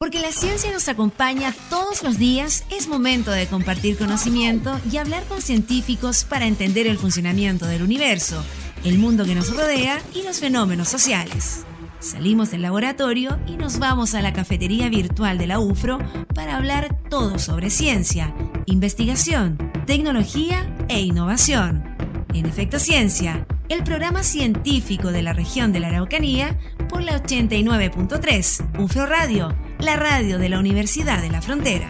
Porque la ciencia nos acompaña todos los días, es momento de compartir conocimiento y hablar con científicos para entender el funcionamiento del universo, el mundo que nos rodea y los fenómenos sociales. Salimos del laboratorio y nos vamos a la cafetería virtual de la UFRO para hablar todo sobre ciencia, investigación, tecnología e innovación. En Efecto Ciencia, el programa científico de la región de la Araucanía por la 89.3 UFRO Radio la radio de la Universidad de la Frontera.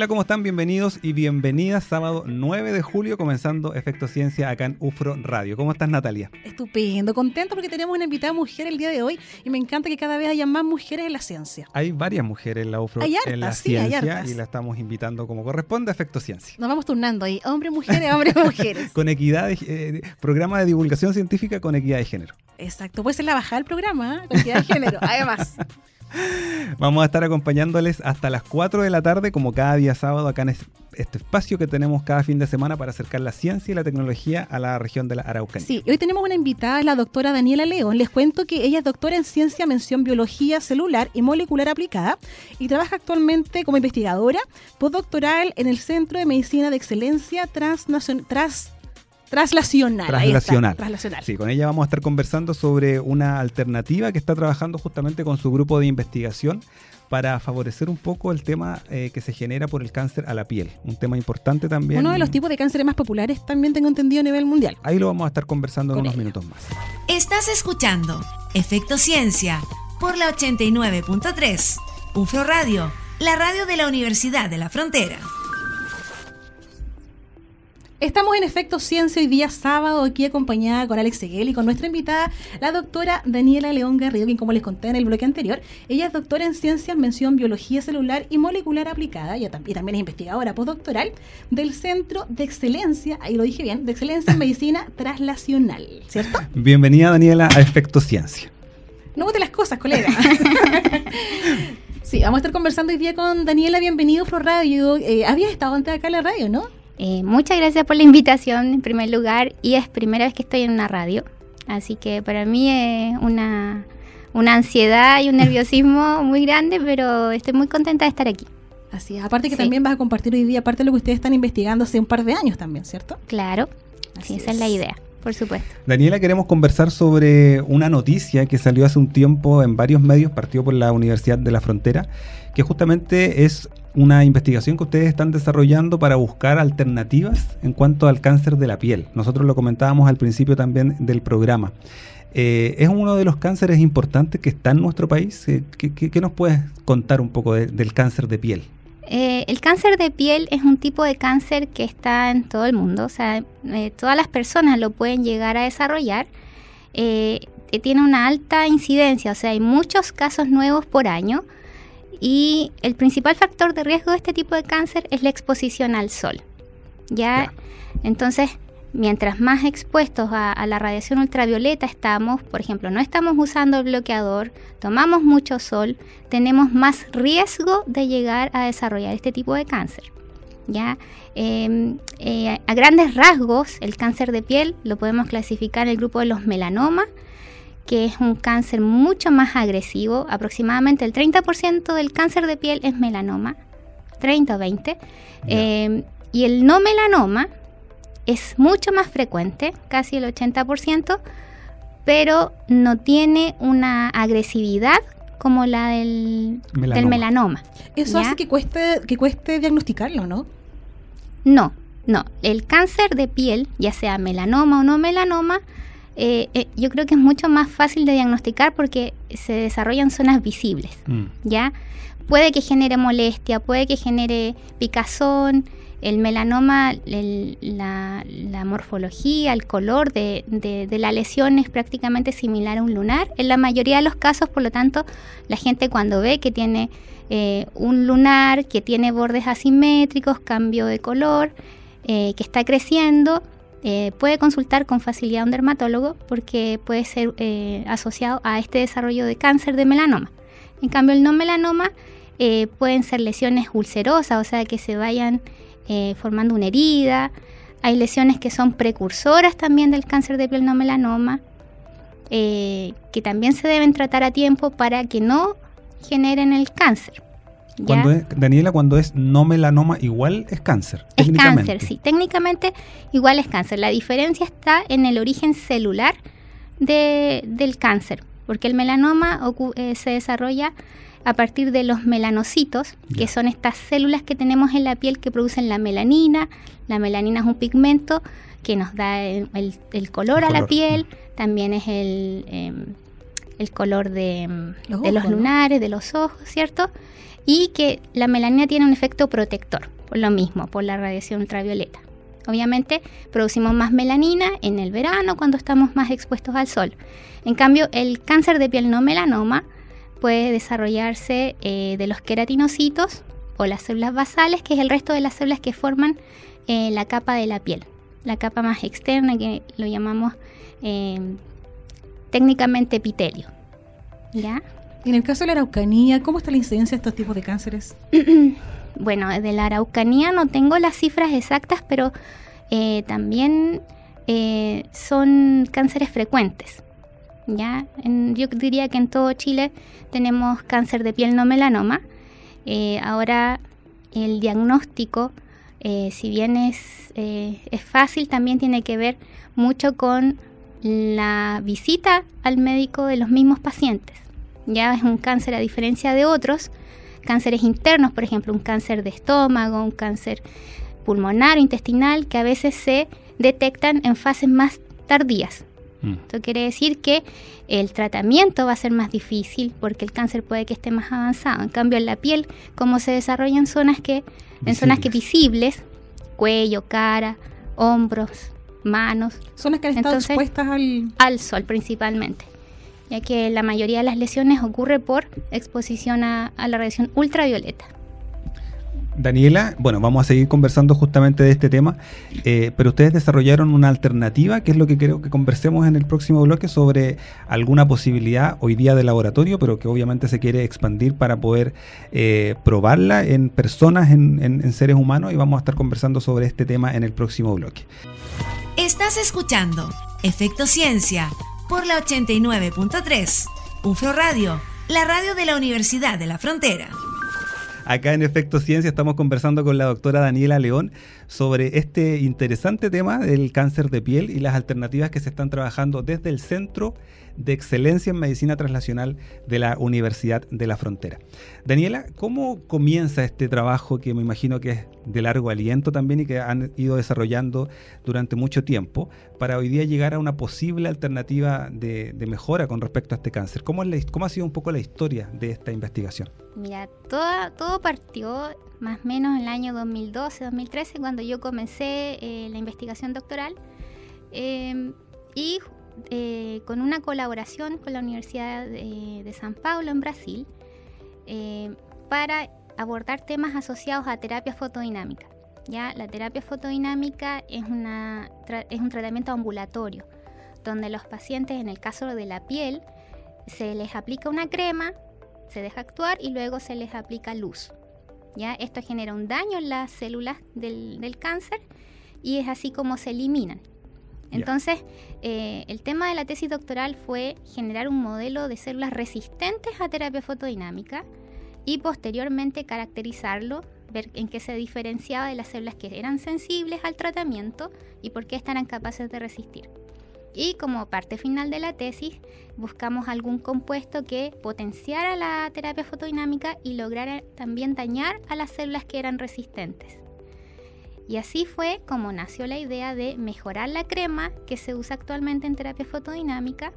Hola, ¿cómo están? Bienvenidos y bienvenidas. Sábado 9 de julio, comenzando Efecto Ciencia acá en UFRO Radio. ¿Cómo estás, Natalia? Estupendo, contento porque tenemos una invitada mujer el día de hoy y me encanta que cada vez haya más mujeres en la ciencia. Hay varias mujeres en la UFRO en la ciencia y la estamos invitando como corresponde a Efecto Ciencia. Nos vamos turnando ahí, hombres, mujeres, hombres, mujeres. con equidad, eh, programa de divulgación científica con equidad de género. Exacto, puede ser la bajada del programa, ¿eh? con equidad de género, además. Vamos a estar acompañándoles hasta las 4 de la tarde, como cada día sábado, acá en este espacio que tenemos cada fin de semana para acercar la ciencia y la tecnología a la región de la Araucanía. Sí, hoy tenemos una invitada, la doctora Daniela León. Les cuento que ella es doctora en ciencia, mención biología celular y molecular aplicada y trabaja actualmente como investigadora postdoctoral en el Centro de Medicina de Excelencia Transnacional. Trans Traslacional. Traslacional. Traslacional. Sí, con ella vamos a estar conversando sobre una alternativa que está trabajando justamente con su grupo de investigación para favorecer un poco el tema eh, que se genera por el cáncer a la piel. Un tema importante también. Uno de los tipos de cánceres más populares también tengo entendido a nivel mundial. Ahí lo vamos a estar conversando en unos minutos más. Estás escuchando Efecto Ciencia por la 89.3. UFRO Radio, la radio de la Universidad de la Frontera. Estamos en Efecto Ciencia hoy día sábado, aquí acompañada con Alex Seguel y con nuestra invitada, la doctora Daniela León Garrido, quien como les conté en el bloque anterior, ella es doctora en Ciencias, mención Biología Celular y Molecular Aplicada, y también es investigadora postdoctoral del Centro de Excelencia, ahí lo dije bien, de Excelencia en Medicina Translacional, ¿cierto? Bienvenida Daniela a Efecto Ciencia. No bote las cosas, colega. sí, vamos a estar conversando hoy día con Daniela, bienvenido a Radio. Eh, habías estado antes acá en la radio, ¿no? Eh, muchas gracias por la invitación en primer lugar y es primera vez que estoy en una radio, así que para mí es una, una ansiedad y un nerviosismo muy grande, pero estoy muy contenta de estar aquí. Así es, aparte que también vas a compartir hoy día aparte de lo que ustedes están investigando hace un par de años también, ¿cierto? Claro, así esa es la idea por supuesto. Daniela, queremos conversar sobre una noticia que salió hace un tiempo en varios medios, partió por la Universidad de la Frontera, que justamente es una investigación que ustedes están desarrollando para buscar alternativas en cuanto al cáncer de la piel. Nosotros lo comentábamos al principio también del programa. Eh, es uno de los cánceres importantes que está en nuestro país. Eh, ¿Qué, nos puedes contar un poco del cáncer de piel? Eh, el cáncer de piel es un tipo de cáncer que está en todo el mundo, o sea, eh, todas las personas lo pueden llegar a desarrollar. Tiene una alta incidencia, o sea, hay muchos casos nuevos por año y el principal factor de riesgo de este tipo de cáncer es la exposición al sol. ¿ya? Entonces, mientras más expuestos a, la radiación ultravioleta estamos, por ejemplo, no estamos usando el bloqueador, tomamos mucho sol, tenemos más riesgo de llegar a desarrollar este tipo de cáncer. ¿ya? Em, eh, a grandes rasgos, el cáncer de piel lo podemos clasificar en el grupo de los melanomas, que es un cáncer mucho más agresivo. Aproximadamente el 30% del cáncer de piel es melanoma, 30 o 20. Em, y el no melanoma, es mucho más frecuente, casi el 80%, pero no tiene una agresividad como la del melanoma. Eso hace que cueste, que cueste diagnosticarlo, ¿no? No, no. El cáncer de piel, ya sea melanoma o no melanoma, eh, eh, yo creo que es mucho más fácil de diagnosticar porque se desarrollan zonas visibles, mm. ¿ya? Puede que genere molestia, puede que genere picazón, el melanoma, la, morfología, el color de, la lesión es prácticamente similar a un lunar. En la mayoría de los casos, por lo tanto, la gente cuando ve que tiene eh, un lunar, que tiene bordes asimétricos, cambio de color, eh, que está creciendo, eh, puede consultar con facilidad a un dermatólogo porque puede ser asociado a este desarrollo de cáncer de melanoma. En cambio, el no melanoma pueden ser lesiones ulcerosas, o sea, que se vayan eh, formando una herida. Hay lesiones que son precursoras también del cáncer de piel no melanoma, eh, que también se deben tratar a tiempo para que no generen el cáncer. Daniela, cuando es no melanoma, igual es cáncer. Es cáncer, sí. Técnicamente igual es cáncer. La diferencia está en el origen celular del cáncer, porque el melanoma eh, se desarrolla a partir de los melanocitos, que son estas células que tenemos en la piel que producen la melanina. La melanina es un pigmento que nos da el, color a la piel, también es el, em, el color de los, de los lunares, de los ojos, ¿cierto? Y que la melanina tiene un efecto protector, por lo mismo, por la radiación ultravioleta. Obviamente producimos más melanina en el verano cuando estamos más expuestos al sol. En cambio, el cáncer de piel no melanoma puede desarrollarse eh, de los queratinocitos o las células basales, que es el resto de las células que forman eh, la capa de la piel, la capa más externa que lo llamamos eh, técnicamente epitelio. ¿Ya? En el caso de la araucanía, ¿cómo está la incidencia de estos tipos de cánceres? bueno, de la araucanía no tengo las cifras exactas, pero también son cánceres frecuentes. ¿ya? yo diría que en todo Chile tenemos cáncer de piel no melanoma. Eh, ahora el diagnóstico, eh, si bien es, eh, es fácil, también tiene que ver mucho con la visita al médico de los mismos pacientes. Ya es un cáncer a diferencia de otros, cánceres internos, por ejemplo, un cáncer de estómago, un cáncer pulmonar o intestinal, que a veces se detectan en fases más tardías. Mm. Esto quiere decir que el tratamiento va a ser más difícil porque el cáncer puede que esté más avanzado. En cambio, en la piel, como se desarrolla en zonas que, en zonas que visibles, cuello, cara, hombros, manos. Zonas que han estado expuestas al... al sol principalmente, ya que la mayoría de las lesiones ocurre por exposición a la radiación ultravioleta. Daniela, bueno, vamos a seguir conversando justamente de este tema, eh, pero ustedes desarrollaron una alternativa, que es lo que creo que conversemos en el próximo bloque sobre alguna posibilidad hoy día de laboratorio, pero que obviamente se quiere expandir para poder eh, probarla en personas, en, en seres humanos, y vamos a estar conversando sobre este tema en el próximo bloque. Estás escuchando Efecto Ciencia por la 89.3, UFRO Radio, la radio de la Universidad de la Frontera. Acá en Efecto Ciencia estamos conversando con la doctora Daniela León sobre este interesante tema del cáncer de piel y las alternativas que se están trabajando desde el Centro de Excelencia en Medicina Translacional de la Universidad de la Frontera. Daniela, ¿cómo comienza este trabajo que me imagino que es de largo aliento también y que han ido desarrollando durante mucho tiempo para hoy día llegar a una posible alternativa de, mejora con respecto a este cáncer? ¿Cómo, ¿Cómo, ha sido un poco la historia de esta investigación? Mira, todo, todo partió más o menos en el año 2012-2013 cuando yo comencé eh, la investigación doctoral. Eh, y eh, con una colaboración con la Universidad de, San Paulo en Brasil eh, para abordar temas asociados a terapia fotodinámica. ¿ya? La terapia fotodinámica es, un tratamiento ambulatorio, donde los pacientes, en el caso de la piel, se les aplica una crema, se deja actuar y luego se les aplica luz. ¿ya? Esto genera un daño en las células del cáncer y es así como se eliminan. Entonces, eh, el tema de la tesis doctoral fue generar un modelo de células resistentes a terapia fotodinámica y posteriormente caracterizarlo, ver en qué se diferenciaba de las células que eran sensibles al tratamiento y por qué estaban capaces de resistir. Y como parte final de la tesis, buscamos algún compuesto que potenciara la terapia fotodinámica y lograra también dañar a las células que eran resistentes. Y así fue como nació la idea de mejorar la crema que se usa actualmente en terapia fotodinámica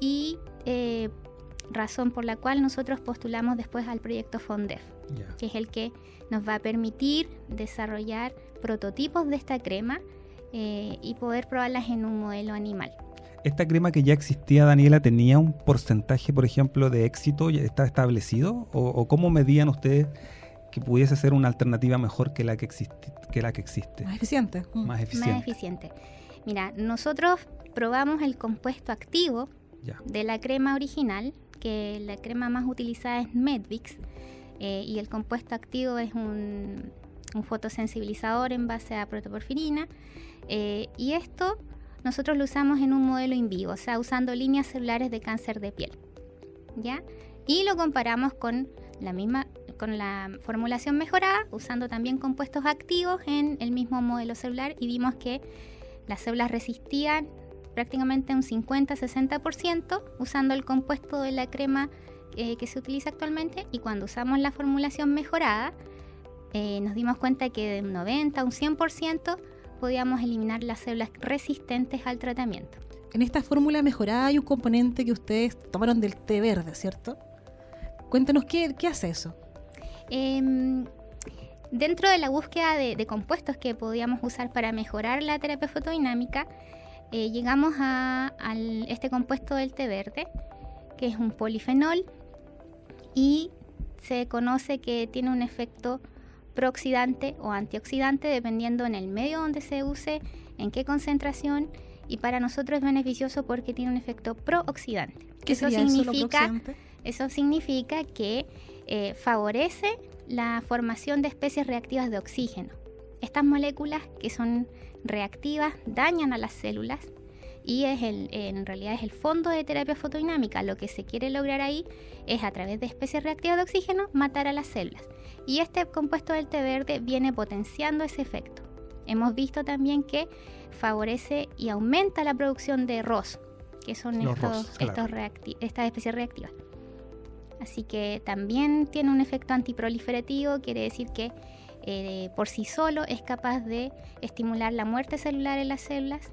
y eh, razón por la cual nosotros postulamos después al proyecto FONDEF, que es el que nos va a permitir desarrollar prototipos de esta crema eh, y poder probarlas en un modelo animal. ¿Esta crema que ya existía, Daniela, tenía un porcentaje, por ejemplo, de éxito? ¿Ya está establecido? ¿O, cómo medían ustedes que pudiese ser una alternativa mejor que la que existe? que la que existe. Más eficiente. Mm. Más eficiente. Más eficiente. Mira, nosotros probamos el compuesto activo de la crema original, que la crema más utilizada es Medvix, eh, y el compuesto activo es un, un fotosensibilizador en base a protoporfirina. Eh, y esto nosotros lo usamos en un modelo in vivo, o sea, usando líneas celulares de cáncer de piel. ¿Ya? Y lo comparamos con la misma con la formulación mejorada, usando también compuestos activos en el mismo modelo celular y vimos que las células resistían prácticamente un 50-60% usando el compuesto de la crema eh, que se utiliza actualmente y cuando usamos la formulación mejorada eh, nos dimos cuenta que de un 90 a un 100% podíamos eliminar las células resistentes al tratamiento. En esta fórmula mejorada hay un componente que ustedes tomaron del té verde, ¿cierto? Cuéntanos qué, qué hace eso. Em, dentro de la búsqueda de, compuestos que podíamos usar para mejorar la terapia fotodinámica, eh, llegamos a, este compuesto del té verde, que es un polifenol y se conoce que tiene un efecto prooxidante o antioxidante dependiendo en el medio donde se use, en qué concentración y para nosotros es beneficioso porque tiene un efecto prooxidante. ¿Qué eso significa eso significa que eh, favorece la formación de especies reactivas de oxígeno. Estas moléculas que son reactivas dañan a las células y es el, en realidad es el fondo de terapia fotodinámica. Lo que se quiere lograr ahí es a través de especies reactivas de oxígeno matar a las células. Y este compuesto del té verde viene potenciando ese efecto. Hemos visto también que favorece y aumenta la producción de ROS, que son estos, estas especies reactivas. Así que también tiene un efecto antiproliferativo, quiere decir que eh, por sí solo es capaz de estimular la muerte celular en las células,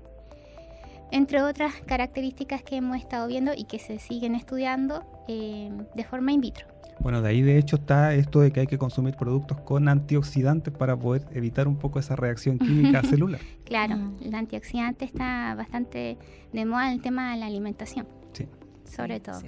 entre otras características que hemos estado viendo y que se siguen estudiando eh, de forma in vitro. Bueno, de ahí de hecho está esto de que hay que consumir productos con antioxidantes para poder evitar un poco esa reacción química celular. Claro, mm. el antioxidante está bastante de moda en el tema de la alimentación. Sí. Sobre todo.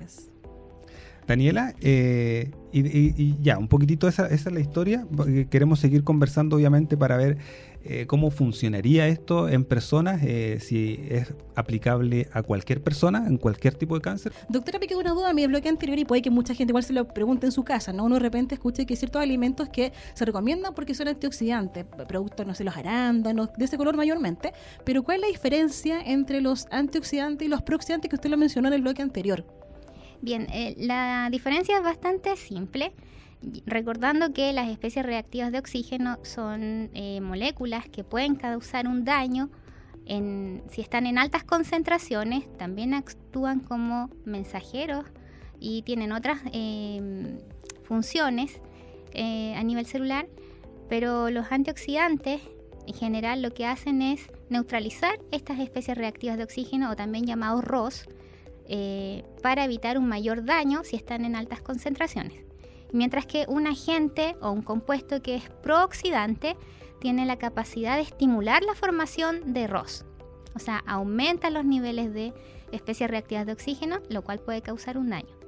Daniela, eh, y, ya, un poquitito esa, esa, es la historia. Queremos seguir conversando, obviamente, para ver eh, cómo funcionaría esto en personas, eh, si es aplicable a cualquier persona, en cualquier tipo de cáncer. Doctora, me quedó una duda a mi bloque anterior y puede que mucha gente igual se lo pregunte en su casa, ¿no? Uno de repente escucha que hay ciertos alimentos que se recomiendan porque son antioxidantes, productos, no sé, los arándanos, de ese color mayormente, pero ¿cuál es la diferencia entre los antioxidantes y los prooxidantes que usted lo mencionó en el bloque anterior? Bien, eh, la diferencia es bastante simple. Recordando que las especies reactivas de oxígeno son eh, moléculas que pueden causar un daño en, si están en altas concentraciones, también actúan como mensajeros y tienen otras em, funciones eh, a nivel celular, pero los antioxidantes en general lo que hacen es neutralizar estas especies reactivas de oxígeno o también llamados ROS, eh, para evitar un mayor daño si están en altas concentraciones. Mientras que un agente o un compuesto que es prooxidante tiene la capacidad de estimular la formación de ROS, o sea, aumenta los niveles de especies reactivas de oxígeno, lo cual puede causar un daño.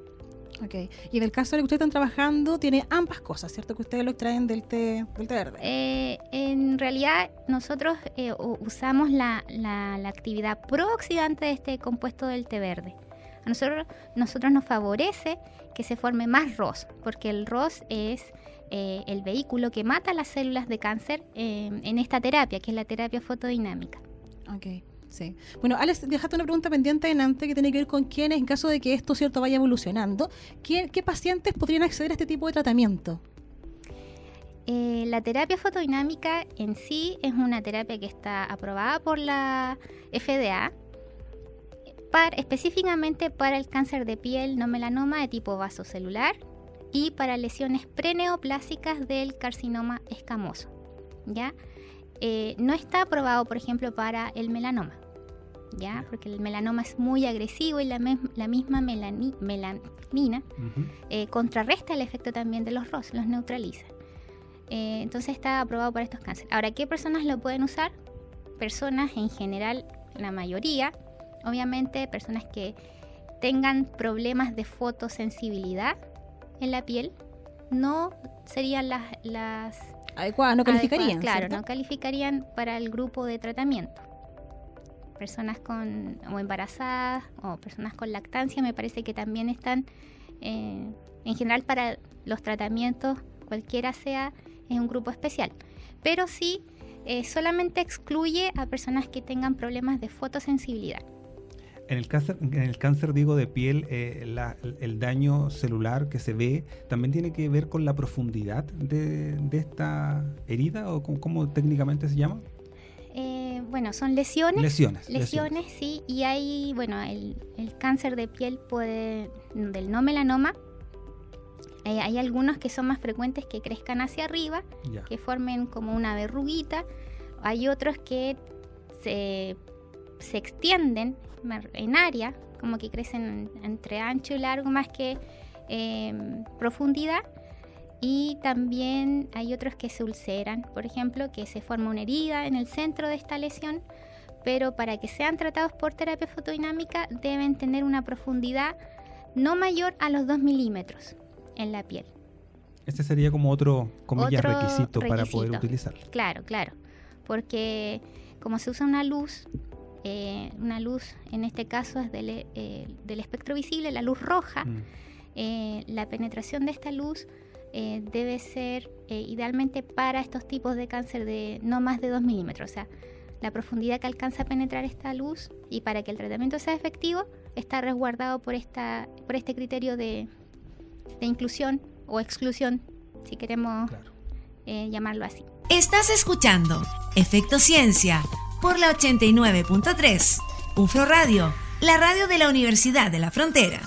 Ok, y en el caso de que ustedes están trabajando, tiene ambas cosas, ¿cierto? Que ustedes lo extraen del té, del té verde. Eh, en realidad, nosotros eh, usamos la, actividad prooxidante de este compuesto del té verde. A nosotros, nosotros nos favorece que se forme más ROS, porque el ROS es eh, el vehículo que mata las células de cáncer en esta terapia, que es la terapia fotodinámica. Ok. Sí. Bueno, Alex, dejaste una pregunta pendiente adelante que tiene que ver con quiénes, en caso de que esto cierto vaya evolucionando, ¿qué, pacientes podrían acceder a este tipo de tratamiento? Eh, la terapia fotodinámica en sí es una terapia que está aprobada por la FDA para, específicamente para el cáncer de piel no melanoma de tipo vasocelular y para lesiones preneoplásicas del carcinoma escamoso. ¿ya? Eh, no está aprobado, por ejemplo, para el melanoma. ¿ya? Porque el melanoma es muy agresivo y la, misma melanina eh, contrarresta el efecto también de los ROS, los neutraliza. Eh, entonces está aprobado para estos cánceres. Ahora, ¿qué personas lo pueden usar? Personas en general, la mayoría, obviamente personas que tengan problemas de fotosensibilidad en la piel, no serían las, las adecuadas, no calificarían. claro, no calificarían para el grupo de tratamiento personas con o embarazadas o personas con lactancia me parece que también están eh, en general para los tratamientos cualquiera sea es un grupo especial pero sí eh, solamente excluye a personas que tengan problemas de fotosensibilidad. En el cáncer, en el cáncer digo de piel, eh, la- el daño celular que se ve también tiene que ver con la profundidad de, de esta herida o cómo, cómo técnicamente se llama. Eh, bueno, son lesiones. Lesiones. Lesiones, sí, y hay, bueno, el, el cáncer de piel puede, del no melanoma, eh, hay algunos que son más frecuentes que crezcan hacia arriba, Ya. que formen como una verruguita, hay otros que se, se extienden en área, como que crecen en- entre ancho y largo más que eh, profundidad. Y también hay otros que se ulceran, por ejemplo, que se forma una herida en el centro de esta lesión, pero para que sean tratados por terapia fotodinámica deben tener una profundidad no mayor a los 2 milímetros en la piel. Este sería como otro, comillas, Otro requisito, para poder utilizarlo. Claro, claro, porque como se usa una luz, eh, una luz en este caso es del, eh, del espectro visible, la luz roja, Mm. eh, la penetración de esta luz eh, debe ser eh, idealmente para estos tipos de cáncer de no más de 2 milímetros. O sea, la profundidad que alcanza a penetrar esta luz y para que el tratamiento sea efectivo está resguardado por, esta, por este criterio de, de inclusión o exclusión, si queremos Claro. eh, llamarlo así. Estás escuchando Efecto Ciencia por la 89.3. UFRO Radio, la radio de la Universidad de la Frontera.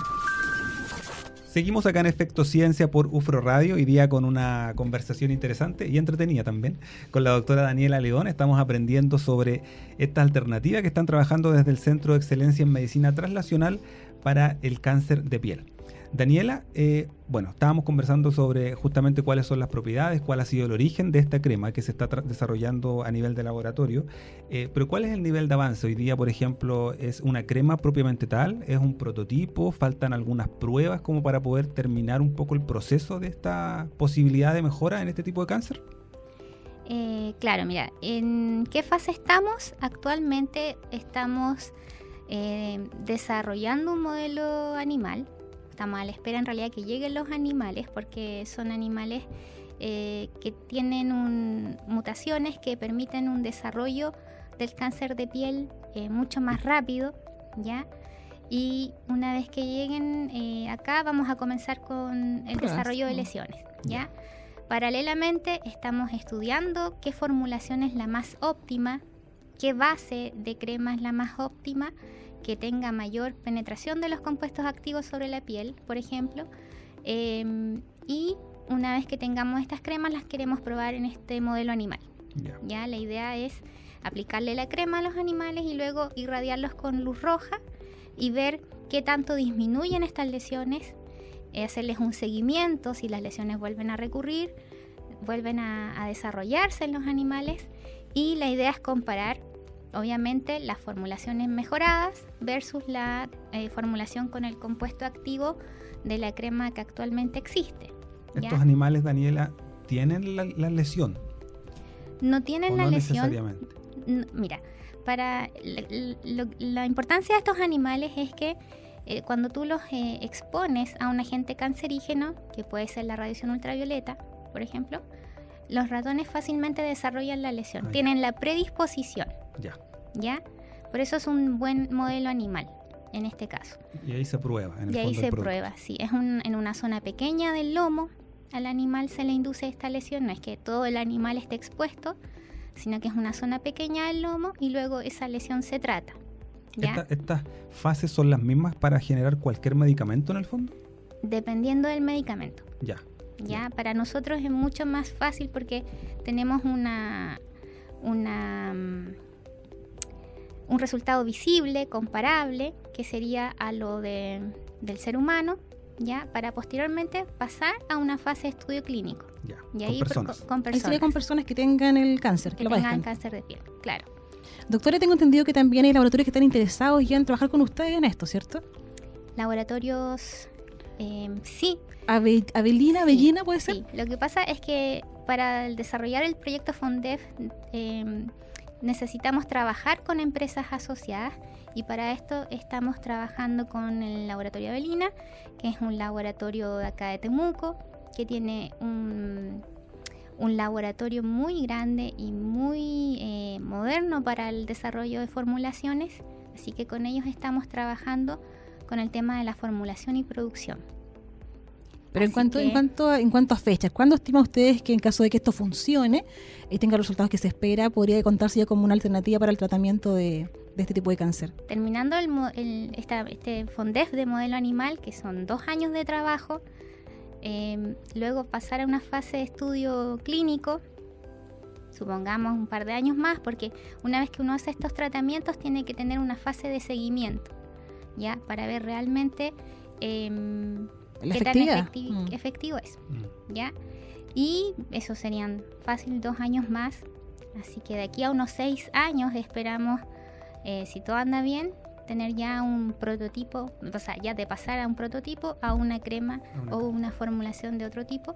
Seguimos acá en Efecto Ciencia por UFRO Radio, hoy día con una conversación interesante y entretenida también con la doctora Daniela León. Estamos aprendiendo sobre esta alternativa que están trabajando desde el Centro de Excelencia en Medicina Translacional para el cáncer de piel. Daniela, eh, bueno, estábamos conversando sobre justamente cuáles son las propiedades, cuál ha sido el origen de esta crema que se está desarrollando a nivel de laboratorio, eh, pero cuál es el nivel de avance. Hoy día, por ejemplo, es una crema propiamente tal, es un prototipo, faltan algunas pruebas como para poder terminar un poco el proceso de esta posibilidad de mejora en este tipo de cáncer. Eh, claro, mira, ¿en qué fase estamos? Actualmente estamos eh, desarrollando un modelo animal. La espera en realidad que lleguen los animales porque son animales eh, que tienen un- mutaciones que permiten un desarrollo del cáncer de piel eh, mucho más rápido, ¿ya? Y una vez que lleguen eh, acá vamos a comenzar con el desarrollo de ¿no? lesiones, ¿ya? Paralelamente estamos estudiando qué formulación es la más óptima, qué base de crema es la más óptima, que tenga mayor penetración de los compuestos activos sobre la piel, por ejemplo. Em, y una vez que tengamos estas cremas las queremos probar en este modelo animal. Ya. Ya la idea es aplicarle la crema a los animales y luego irradiarlos con luz roja y ver qué tanto disminuyen estas lesiones, eh, hacerles un seguimiento si las lesiones vuelven a recurrir, vuelven a, a desarrollarse en los animales y la idea es comparar obviamente las formulaciones mejoradas versus la eh, formulación con el compuesto activo de la crema que actualmente existe. ¿ya? Estos animales, Daniela, tienen la, la lesión. No o tienen la no lesión. necesariamente. Mira, para lo- la importancia de estos animales es que eh, cuando tú los eh, expones a un agente cancerígeno, que puede ser la radiación ultravioleta, por ejemplo, los ratones fácilmente desarrollan la lesión, Ah, tienen la predisposición, Ya. ¿ya? Por eso es un buen modelo animal en este caso. Y ahí se prueba. En el Y ahí fondo se prueba, sí. Es un- en una zona pequeña del lomo. Al animal se le induce esta lesión. No es que todo el animal esté expuesto, sino que es una zona pequeña del lomo y luego esa lesión se trata. ¿ya? Esta- ¿Estas fases son las mismas para generar cualquier medicamento en el fondo? Dependiendo del medicamento. Ya. ¿ya? Para nosotros es mucho más fácil porque tenemos una, una mm, un resultado visible, comparable, que sería a lo de- del ser humano, ¿ya? Para posteriormente pasar a una fase de estudio clínico. Ya. Y Con ahí por- personas. con, con Ahí personas sería con personas que tengan el cáncer, que, que lo tengan padezcan. cáncer de piel, claro. Doctora, tengo entendido que también hay laboratorios que están interesados ya en trabajar con ustedes en esto, ¿cierto? Laboratorios, eh, sí, Ave- Avelina, Sí, Avellina, puede ser. Sí, lo que pasa es que para desarrollar el proyecto FONDEF eh, necesitamos trabajar con empresas asociadas y para esto estamos trabajando con el Laboratorio Avelina, que es un laboratorio de acá de Temuco, que tiene un, laboratorio muy grande y muy eh, moderno para el desarrollo de formulaciones, así que con ellos estamos trabajando con el tema de la formulación y producción. Pero en cuanto, en, cuanto a, en cuanto a fechas, ¿cuándo estima ustedes que en caso de que esto funcione y tenga los resultados que se espera, podría contarse ya como una alternativa para el tratamiento de, este tipo de cáncer? Terminando el, este FONDEF de modelo animal, que son dos años de trabajo, em, luego pasar a una fase de estudio clínico, supongamos un par de años más, porque una vez que uno hace estos tratamientos tiene que tener una fase de seguimiento, ¿ya? Para ver realmente... Eh, qué tan mm. efectivo es. Mm. ¿Ya? Y eso serían fácil dos años más. Así que de aquí a unos seis años esperamos, eh, si todo anda bien, tener ya un prototipo, o sea, ya de pasar a un prototipo a una crema o una formulación de otro tipo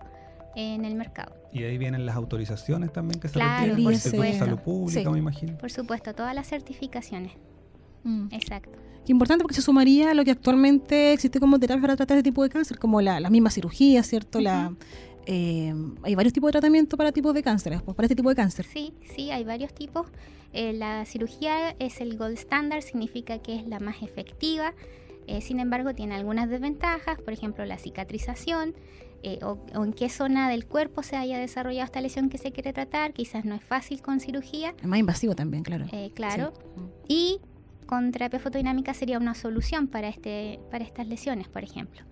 en el mercado. Y ahí vienen las autorizaciones también que se claro, requieren por salud pública, me imagino. Por supuesto, todas las certificaciones. Mm. Exacto. Qué importante porque se sumaría a lo que actualmente existe como terapia para tratar este tipo de cáncer, como la, misma cirugía, ¿cierto? la, eh, hay varios tipos de tratamiento para tipos de cáncer, para este tipo de cáncer. Sí, sí, hay varios tipos. Eh, la cirugía es el gold standard, significa que es la más efectiva. Eh, sin embargo, tiene algunas desventajas, por ejemplo, la cicatrización o, en qué zona del cuerpo se haya desarrollado esta lesión que se quiere tratar. Quizás no es fácil con cirugía. Es más invasivo también, claro. claro. Y con terapia fotodinámica sería una solución para, este, para estas lesiones, por ejemplo.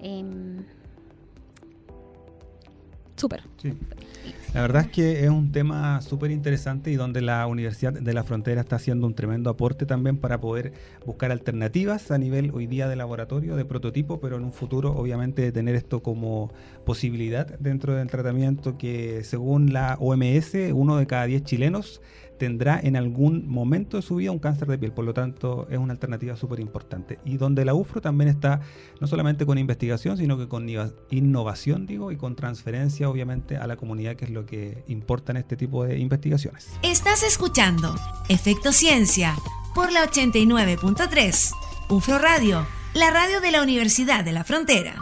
Em, súper. La verdad es que es un tema súper interesante y donde la Universidad de la Frontera está haciendo un tremendo aporte también para poder buscar alternativas a nivel hoy día de laboratorio, de prototipo, pero en un futuro obviamente de tener esto como posibilidad dentro del tratamiento que según la OMS, uno de cada diez chilenos tendrá en algún momento de su vida un cáncer de piel, por lo tanto es una alternativa súper importante. Y donde la UFRO también está no solamente con investigación, sino que con innovación, digo, y con transferencia obviamente a la comunidad, que es lo que importa en este tipo de investigaciones. Estás escuchando Efecto Ciencia por la 89.3, UFRO Radio, la radio de la Universidad de la Frontera.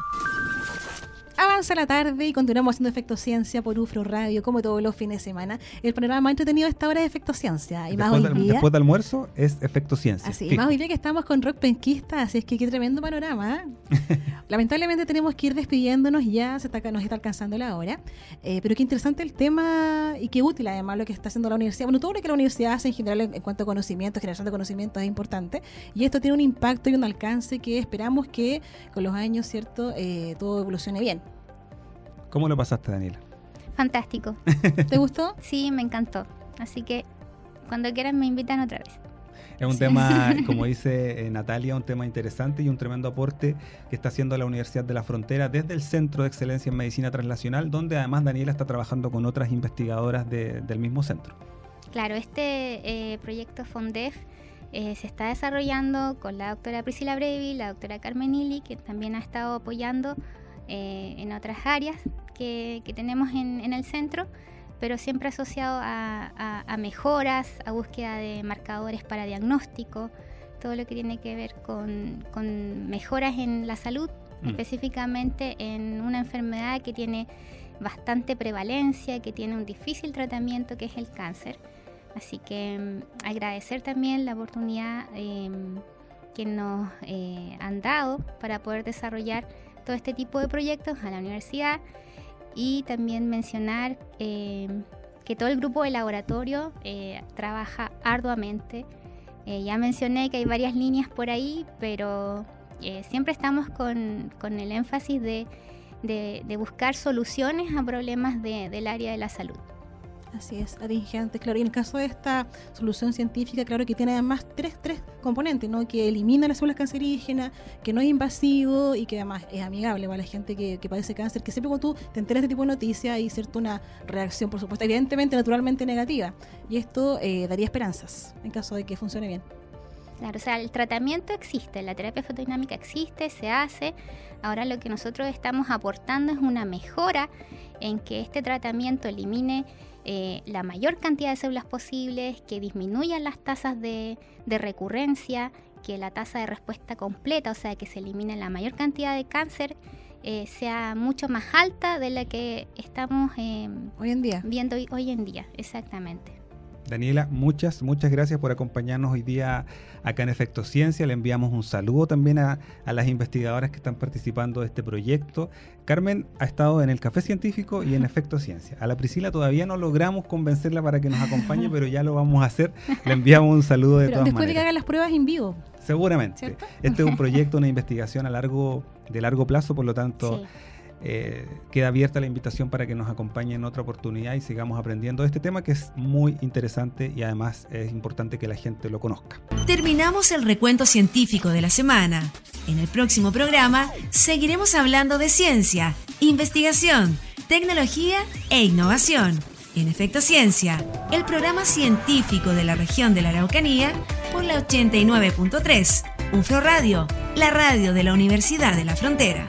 Avanza la tarde y continuamos haciendo Efecto Ciencia por UFRO Radio, como todos los fines de semana. El programa más entretenido a esta hora es Efecto Ciencia. Y más hoy día, después del almuerzo es Efecto Ciencia. Así, y más hoy día que estamos con Rock Penquista, así es que qué tremendo panorama. ¿eh? Lamentablemente tenemos que ir despidiéndonos, ya se está, nos está alcanzando la hora. Eh, pero qué interesante el tema y qué útil además lo que está haciendo la universidad. Bueno, todo lo que la universidad hace en general en, cuanto a conocimiento, generación de conocimiento es importante. Y esto tiene un impacto y un alcance que esperamos que con los años, ¿cierto?, eh, todo evolucione bien. ¿Cómo lo pasaste, Daniela? Fantástico. ¿Te gustó? Sí, me encantó. Así que cuando quieran me invitan otra vez. Es un tema, como dice eh, Natalia, un tema interesante y un tremendo aporte que está haciendo la Universidad de la Frontera desde el Centro de Excelencia en Medicina Translacional, donde además Daniela está trabajando con otras investigadoras del mismo centro. Claro, este eh, proyecto FONDEF eh, se está desarrollando con la doctora Priscila Brevi, la doctora Carmen Ili, que también ha estado apoyando en otras áreas que, tenemos en, el centro, pero siempre asociado a, mejoras, a búsqueda de marcadores para diagnóstico, todo lo que tiene que ver con, mejoras en la salud, mm. específicamente en una enfermedad que tiene bastante prevalencia, que tiene un difícil tratamiento, que es el cáncer. Así que mm, agradecer también la oportunidad em, que nos eh, han dado para poder desarrollar todo este tipo de proyectos a la universidad y también mencionar eh, que todo el grupo de laboratorio eh, trabaja arduamente. Eh, ya mencioné que hay varias líneas por ahí, pero siempre estamos con, el énfasis de, buscar soluciones a problemas del área de la salud. Así es, atingentes, claro. Y en el caso de esta solución científica, claro que tiene además tres, tres componentes, ¿no? Que elimina las células cancerígenas, que no es invasivo y que además es amigable para la gente que, padece cáncer, que siempre cuando tú te enteras de este tipo de noticias hay cierta una reacción, por supuesto, evidentemente, naturalmente negativa. Y esto eh, daría esperanzas en caso de que funcione bien. Claro, o sea, el tratamiento existe, la terapia fotodinámica existe, se hace. Ahora lo que nosotros estamos aportando es una mejora en que este tratamiento elimine eh, la mayor cantidad de células posibles, que disminuyan las tasas de, recurrencia, que la tasa de respuesta completa, o sea, que se elimine la mayor cantidad de cáncer eh, sea mucho más alta de la que estamos em, hoy en día. Viendo hoy en día, exactamente. Daniela, muchas, muchas gracias por acompañarnos hoy día acá en Efecto Ciencia. Le enviamos un saludo también a, las investigadoras que están participando de este proyecto. Carmen ha estado en el Café Científico y en Efecto Ciencia. A la Priscila todavía no logramos convencerla para que nos acompañe, pero ya lo vamos a hacer. Le enviamos un saludo de pero todas después de que haga las pruebas en vivo. Seguramente. Este es un proyecto, una investigación a largo, de largo plazo, por lo tanto... Eh, queda abierta la invitación para que nos acompañe en otra oportunidad y sigamos aprendiendo este tema que es muy interesante y además es importante que la gente lo conozca. Terminamos el recuento científico de la semana. En el próximo programa seguiremos hablando de ciencia, investigación, tecnología e innovación. En Efecto Ciencia, el programa científico de la región de la Araucanía por la 89.3, UFRO Radio, la radio de la Universidad de la Frontera.